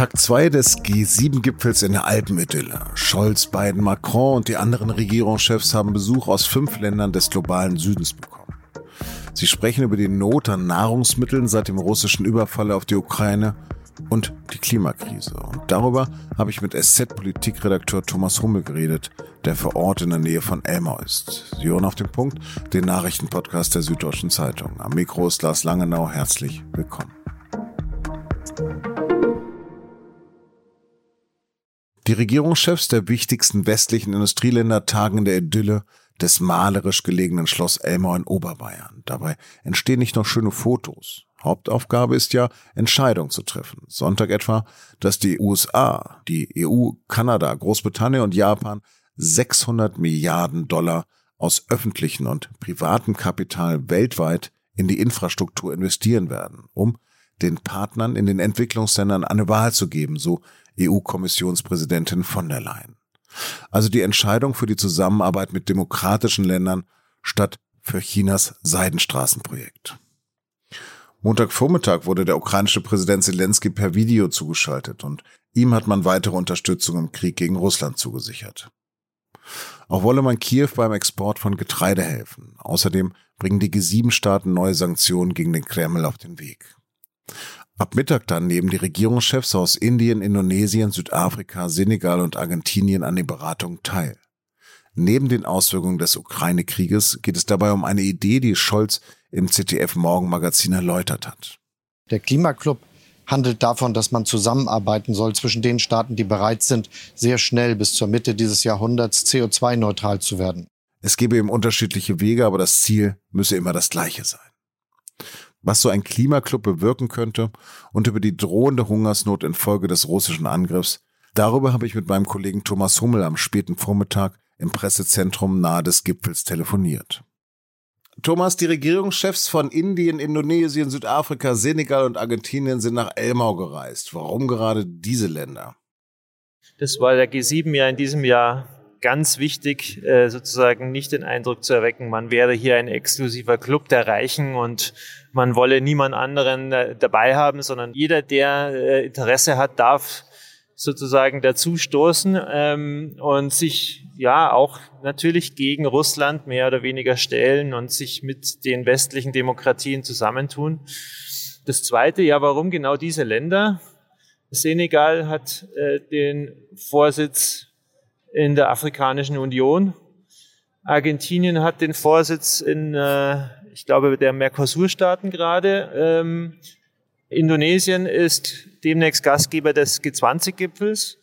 Tag 2 des G7-Gipfels in der Alpenidylle. Scholz, Biden, Macron und die anderen Regierungschefs haben Besuch aus fünf Ländern des globalen Südens bekommen. Sie sprechen über die Not an Nahrungsmitteln seit dem russischen Überfall auf die Ukraine und die Klimakrise. Und darüber habe ich mit SZ-Politikredakteur Thomas Hummel geredet, der vor Ort in der Nähe von Elmau ist. Sie hören auf den Punkt den Nachrichtenpodcast der Süddeutschen Zeitung. Am Mikro ist Lars Langenau. Herzlich willkommen. Die Regierungschefs der wichtigsten westlichen Industrieländer tagen in der Idylle des malerisch gelegenen Schloss Elmau in Oberbayern. Dabei entstehen nicht nur schöne Fotos. Hauptaufgabe ist ja, Entscheidungen zu treffen. Sonntag etwa, dass die USA, die EU, Kanada, Großbritannien und Japan 600 Milliarden Dollar aus öffentlichen und privatem Kapital weltweit in die Infrastruktur investieren werden, um den Partnern in den Entwicklungsländern eine Wahl zu geben, so EU-Kommissionspräsidentin von der Leyen. Also die Entscheidung für die Zusammenarbeit mit demokratischen Ländern statt für Chinas Seidenstraßenprojekt. Montagvormittag wurde der ukrainische Präsident Zelensky per Video zugeschaltet und ihm hat man weitere Unterstützung im Krieg gegen Russland zugesichert. Auch wolle man Kiew beim Export von Getreide helfen. Außerdem bringen die G7-Staaten neue Sanktionen gegen den Kreml auf den Weg. Ab Mittag dann nehmen die Regierungschefs aus Indien, Indonesien, Südafrika, Senegal und Argentinien an den Beratungen teil. Neben den Auswirkungen des Ukraine-Krieges geht es dabei um eine Idee, die Scholz im ZDF Morgenmagazin erläutert hat. Der Klimaclub handelt davon, dass man zusammenarbeiten soll zwischen den Staaten, die bereit sind, sehr schnell bis zur Mitte dieses Jahrhunderts CO2-neutral zu werden. Es gebe eben unterschiedliche Wege, aber das Ziel müsse immer das gleiche sein was so ein Klimaclub bewirken könnte und über die drohende Hungersnot infolge des russischen Angriffs. Darüber habe ich mit meinem Kollegen Thomas Hummel am späten Vormittag im Pressezentrum nahe des Gipfels telefoniert. Thomas, die Regierungschefs von Indien, Indonesien, Südafrika, Senegal und Argentinien sind nach Elmau gereist. Warum gerade diese Länder? Das war der G7 ja in diesem Jahr ganz wichtig, äh, sozusagen nicht den Eindruck zu erwecken, man wäre hier ein exklusiver Club der Reichen und man wolle niemand anderen äh, dabei haben, sondern jeder, der äh, Interesse hat, darf sozusagen dazu stoßen ähm, und sich ja auch natürlich gegen Russland mehr oder weniger stellen und sich mit den westlichen Demokratien zusammentun. Das Zweite, ja, warum genau diese Länder? Senegal hat äh, den Vorsitz in der Afrikanischen Union. Argentinien hat den Vorsitz in, äh, ich glaube, der Mercosur-Staaten gerade. Ähm, Indonesien ist demnächst Gastgeber des G20-Gipfels.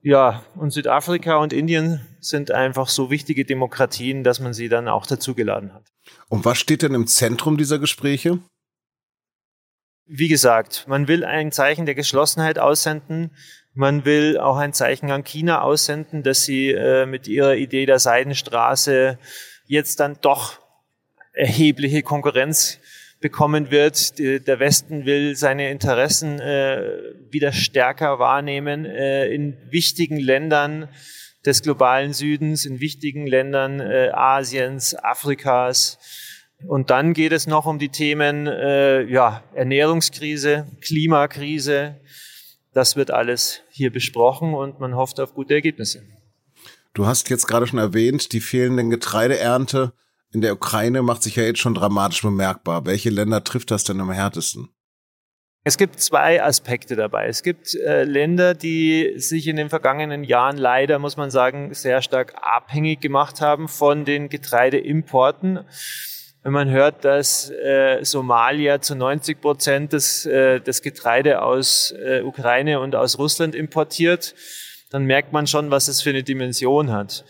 Ja, und Südafrika und Indien sind einfach so wichtige Demokratien, dass man sie dann auch dazugeladen hat. Und was steht denn im Zentrum dieser Gespräche? Wie gesagt, man will ein Zeichen der Geschlossenheit aussenden. Man will auch ein Zeichen an China aussenden, dass sie äh, mit ihrer Idee der Seidenstraße jetzt dann doch erhebliche Konkurrenz bekommen wird. Die, der Westen will seine Interessen äh, wieder stärker wahrnehmen äh, in wichtigen Ländern des globalen Südens, in wichtigen Ländern äh, Asiens, Afrikas. Und dann geht es noch um die Themen äh, ja, Ernährungskrise, Klimakrise, das wird alles hier besprochen und man hofft auf gute Ergebnisse. Du hast jetzt gerade schon erwähnt, die fehlenden Getreideernte in der Ukraine macht sich ja jetzt schon dramatisch bemerkbar. Welche Länder trifft das denn am härtesten? Es gibt zwei Aspekte dabei. Es gibt äh, Länder, die sich in den vergangenen Jahren leider, muss man sagen, sehr stark abhängig gemacht haben von den Getreideimporten wenn man hört, dass äh, Somalia zu 90 Prozent des, äh, des Getreide aus äh, Ukraine und aus Russland importiert, dann merkt man schon, was es für eine Dimension hat.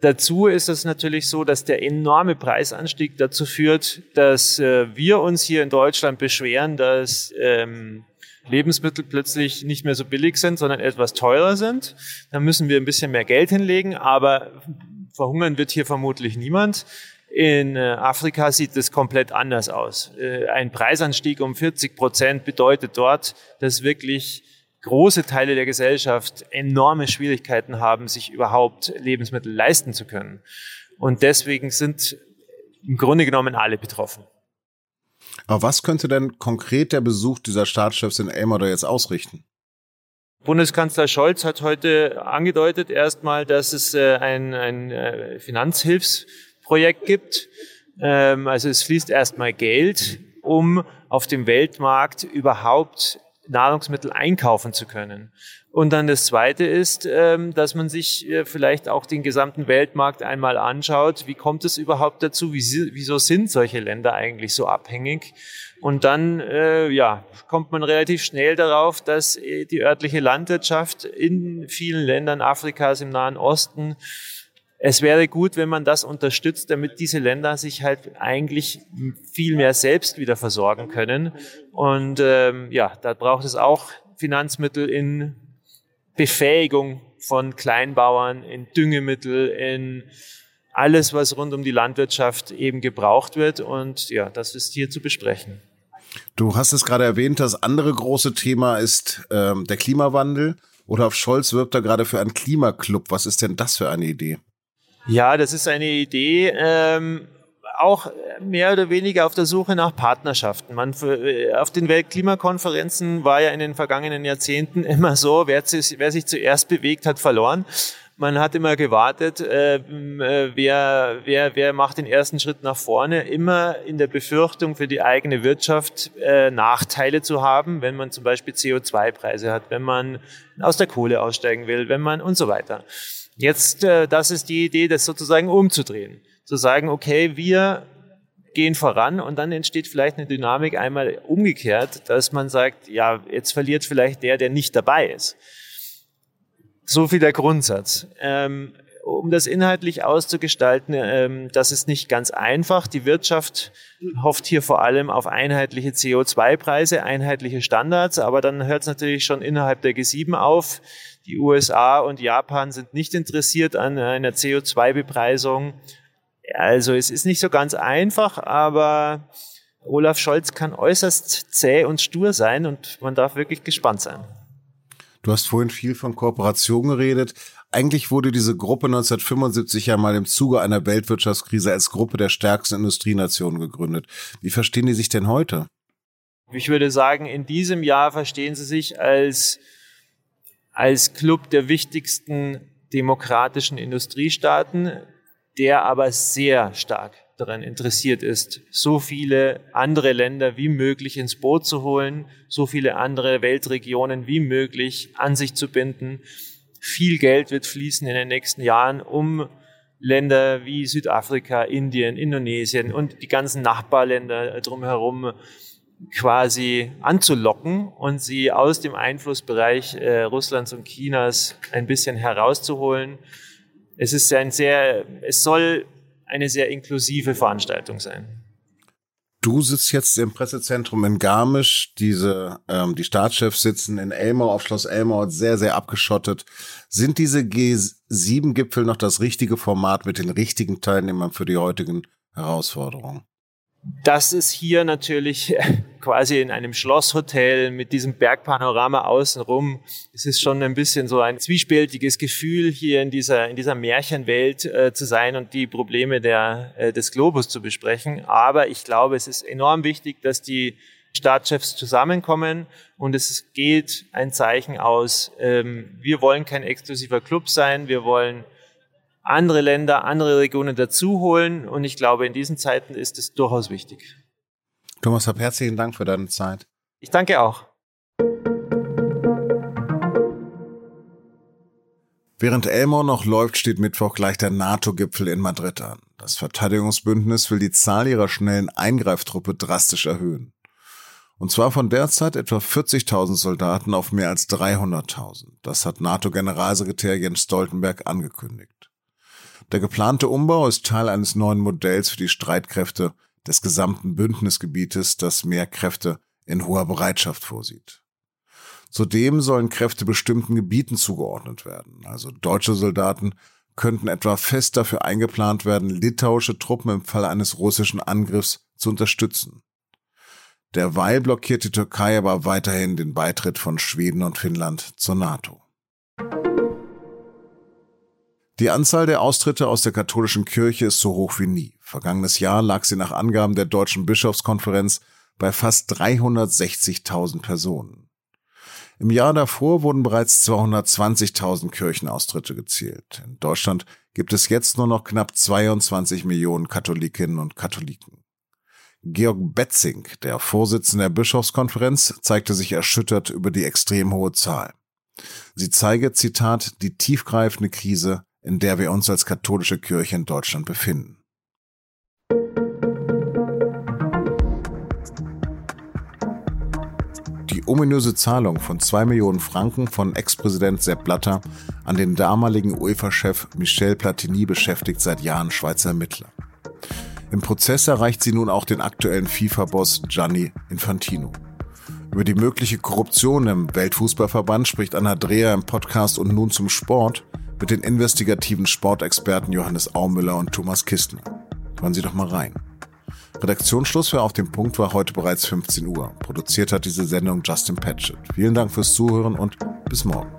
Dazu ist es natürlich so, dass der enorme Preisanstieg dazu führt, dass äh, wir uns hier in Deutschland beschweren, dass ähm, Lebensmittel plötzlich nicht mehr so billig sind, sondern etwas teurer sind. Da müssen wir ein bisschen mehr Geld hinlegen, aber verhungern wird hier vermutlich niemand. In äh, Afrika sieht es komplett anders aus. Äh, ein Preisanstieg um 40 Prozent bedeutet dort, dass wirklich große Teile der Gesellschaft enorme Schwierigkeiten haben, sich überhaupt Lebensmittel leisten zu können. Und deswegen sind im Grunde genommen alle betroffen. Aber was könnte denn konkret der Besuch dieser Staatschefs in Elmar jetzt ausrichten? Bundeskanzler Scholz hat heute angedeutet erstmal, dass es äh, ein, ein äh, Finanzhilfsprojekt gibt. Ähm, also es fließt erstmal Geld, um auf dem Weltmarkt überhaupt Nahrungsmittel einkaufen zu können. Und dann das Zweite ist, ähm, dass man sich äh, vielleicht auch den gesamten Weltmarkt einmal anschaut. Wie kommt es überhaupt dazu? Wieso sind solche Länder eigentlich so abhängig? Und dann äh, ja, kommt man relativ schnell darauf, dass äh, die örtliche Landwirtschaft in vielen Ländern Afrikas im Nahen Osten es wäre gut, wenn man das unterstützt, damit diese Länder sich halt eigentlich viel mehr selbst wieder versorgen können. Und ähm, ja, da braucht es auch Finanzmittel in Befähigung von Kleinbauern, in Düngemittel, in alles, was rund um die Landwirtschaft eben gebraucht wird. Und ja, das ist hier zu besprechen. Du hast es gerade erwähnt, das andere große Thema ist ähm, der Klimawandel. Olaf Scholz wirbt da gerade für einen Klimaclub. Was ist denn das für eine Idee? Ja, das ist eine Idee. Ähm, auch mehr oder weniger auf der Suche nach Partnerschaften. Man, äh, auf den Weltklimakonferenzen war ja in den vergangenen Jahrzehnten immer so, wer wer sich zuerst bewegt hat, verloren. Man hat immer gewartet, äh, äh, wer, wer, wer macht den ersten Schritt nach vorne, immer in der Befürchtung für die eigene Wirtschaft äh, Nachteile zu haben, wenn man zum Beispiel CO2-Preise hat, wenn man aus der Kohle aussteigen will, wenn man und so weiter. Jetzt, äh, das ist die Idee, das sozusagen umzudrehen zu sagen, okay, wir gehen voran und dann entsteht vielleicht eine Dynamik einmal umgekehrt, dass man sagt, ja, jetzt verliert vielleicht der, der nicht dabei ist. So viel der Grundsatz. Ähm, um das inhaltlich auszugestalten, ähm, das ist nicht ganz einfach. Die Wirtschaft hofft hier vor allem auf einheitliche CO2-Preise, einheitliche Standards, aber dann hört es natürlich schon innerhalb der G7 auf. Die USA und Japan sind nicht interessiert an einer CO2-Bepreisung also es ist nicht so ganz einfach, aber Olaf Scholz kann äußerst zäh und stur sein und man darf wirklich gespannt sein. Du hast vorhin viel von Kooperation geredet. Eigentlich wurde diese Gruppe 1975 ja mal im Zuge einer Weltwirtschaftskrise als Gruppe der stärksten Industrienationen gegründet. Wie verstehen die sich denn heute? Ich würde sagen, in diesem Jahr verstehen sie sich als, als Club der wichtigsten demokratischen Industriestaaten der aber sehr stark daran interessiert ist, so viele andere Länder wie möglich ins Boot zu holen, so viele andere Weltregionen wie möglich an sich zu binden. Viel Geld wird fließen in den nächsten Jahren, um Länder wie Südafrika, Indien, Indonesien und die ganzen Nachbarländer drumherum quasi anzulocken und sie aus dem Einflussbereich äh, Russlands und Chinas ein bisschen herauszuholen es ist ein sehr, es soll eine sehr inklusive Veranstaltung sein. Du sitzt jetzt im Pressezentrum in Garmisch. Diese, ähm, die Staatschefs sitzen in Elmau auf Schloss Elmau, sehr, sehr abgeschottet. Sind diese G7-Gipfel noch das richtige Format mit den richtigen Teilnehmern für die heutigen Herausforderungen? Das ist hier natürlich quasi in einem Schlosshotel mit diesem Bergpanorama außenrum. Es ist schon ein bisschen so ein zwiespältiges Gefühl, hier in dieser, in dieser Märchenwelt äh, zu sein und die Probleme der, äh, des Globus zu besprechen. Aber ich glaube, es ist enorm wichtig, dass die Staatschefs zusammenkommen und es geht ein Zeichen aus, ähm, wir wollen kein exklusiver Club sein, wir wollen andere Länder, andere Regionen dazu holen. Und ich glaube, in diesen Zeiten ist es durchaus wichtig. Thomas, hab herzlichen Dank für deine Zeit. Ich danke auch. Während Elmore noch läuft, steht Mittwoch gleich der NATO-Gipfel in Madrid an. Das Verteidigungsbündnis will die Zahl ihrer schnellen Eingreiftruppe drastisch erhöhen. Und zwar von derzeit etwa 40.000 Soldaten auf mehr als 300.000. Das hat NATO-Generalsekretär Jens Stoltenberg angekündigt. Der geplante Umbau ist Teil eines neuen Modells für die Streitkräfte des gesamten Bündnisgebietes, das mehr Kräfte in hoher Bereitschaft vorsieht. Zudem sollen Kräfte bestimmten Gebieten zugeordnet werden. Also deutsche Soldaten könnten etwa fest dafür eingeplant werden, litauische Truppen im Fall eines russischen Angriffs zu unterstützen. Derweil blockiert die Türkei aber weiterhin den Beitritt von Schweden und Finnland zur NATO. Die Anzahl der Austritte aus der katholischen Kirche ist so hoch wie nie. Vergangenes Jahr lag sie nach Angaben der Deutschen Bischofskonferenz bei fast 360.000 Personen. Im Jahr davor wurden bereits 220.000 Kirchenaustritte gezählt. In Deutschland gibt es jetzt nur noch knapp 22 Millionen Katholikinnen und Katholiken. Georg Betzing, der Vorsitzende der Bischofskonferenz, zeigte sich erschüttert über die extrem hohe Zahl. Sie zeige, Zitat, die tiefgreifende Krise, in der wir uns als katholische Kirche in Deutschland befinden. Die ominöse Zahlung von zwei Millionen Franken von Ex-Präsident Sepp Blatter an den damaligen UEFA-Chef Michel Platini beschäftigt seit Jahren Schweizer Ermittler. Im Prozess erreicht sie nun auch den aktuellen FIFA-Boss Gianni Infantino. Über die mögliche Korruption im Weltfußballverband spricht Anna Dreher im Podcast und nun zum Sport mit den investigativen Sportexperten Johannes Aumüller und Thomas Kistner. Hören Sie doch mal rein. Redaktionsschluss für Auf dem Punkt war heute bereits 15 Uhr. Produziert hat diese Sendung Justin Patchett. Vielen Dank fürs Zuhören und bis morgen.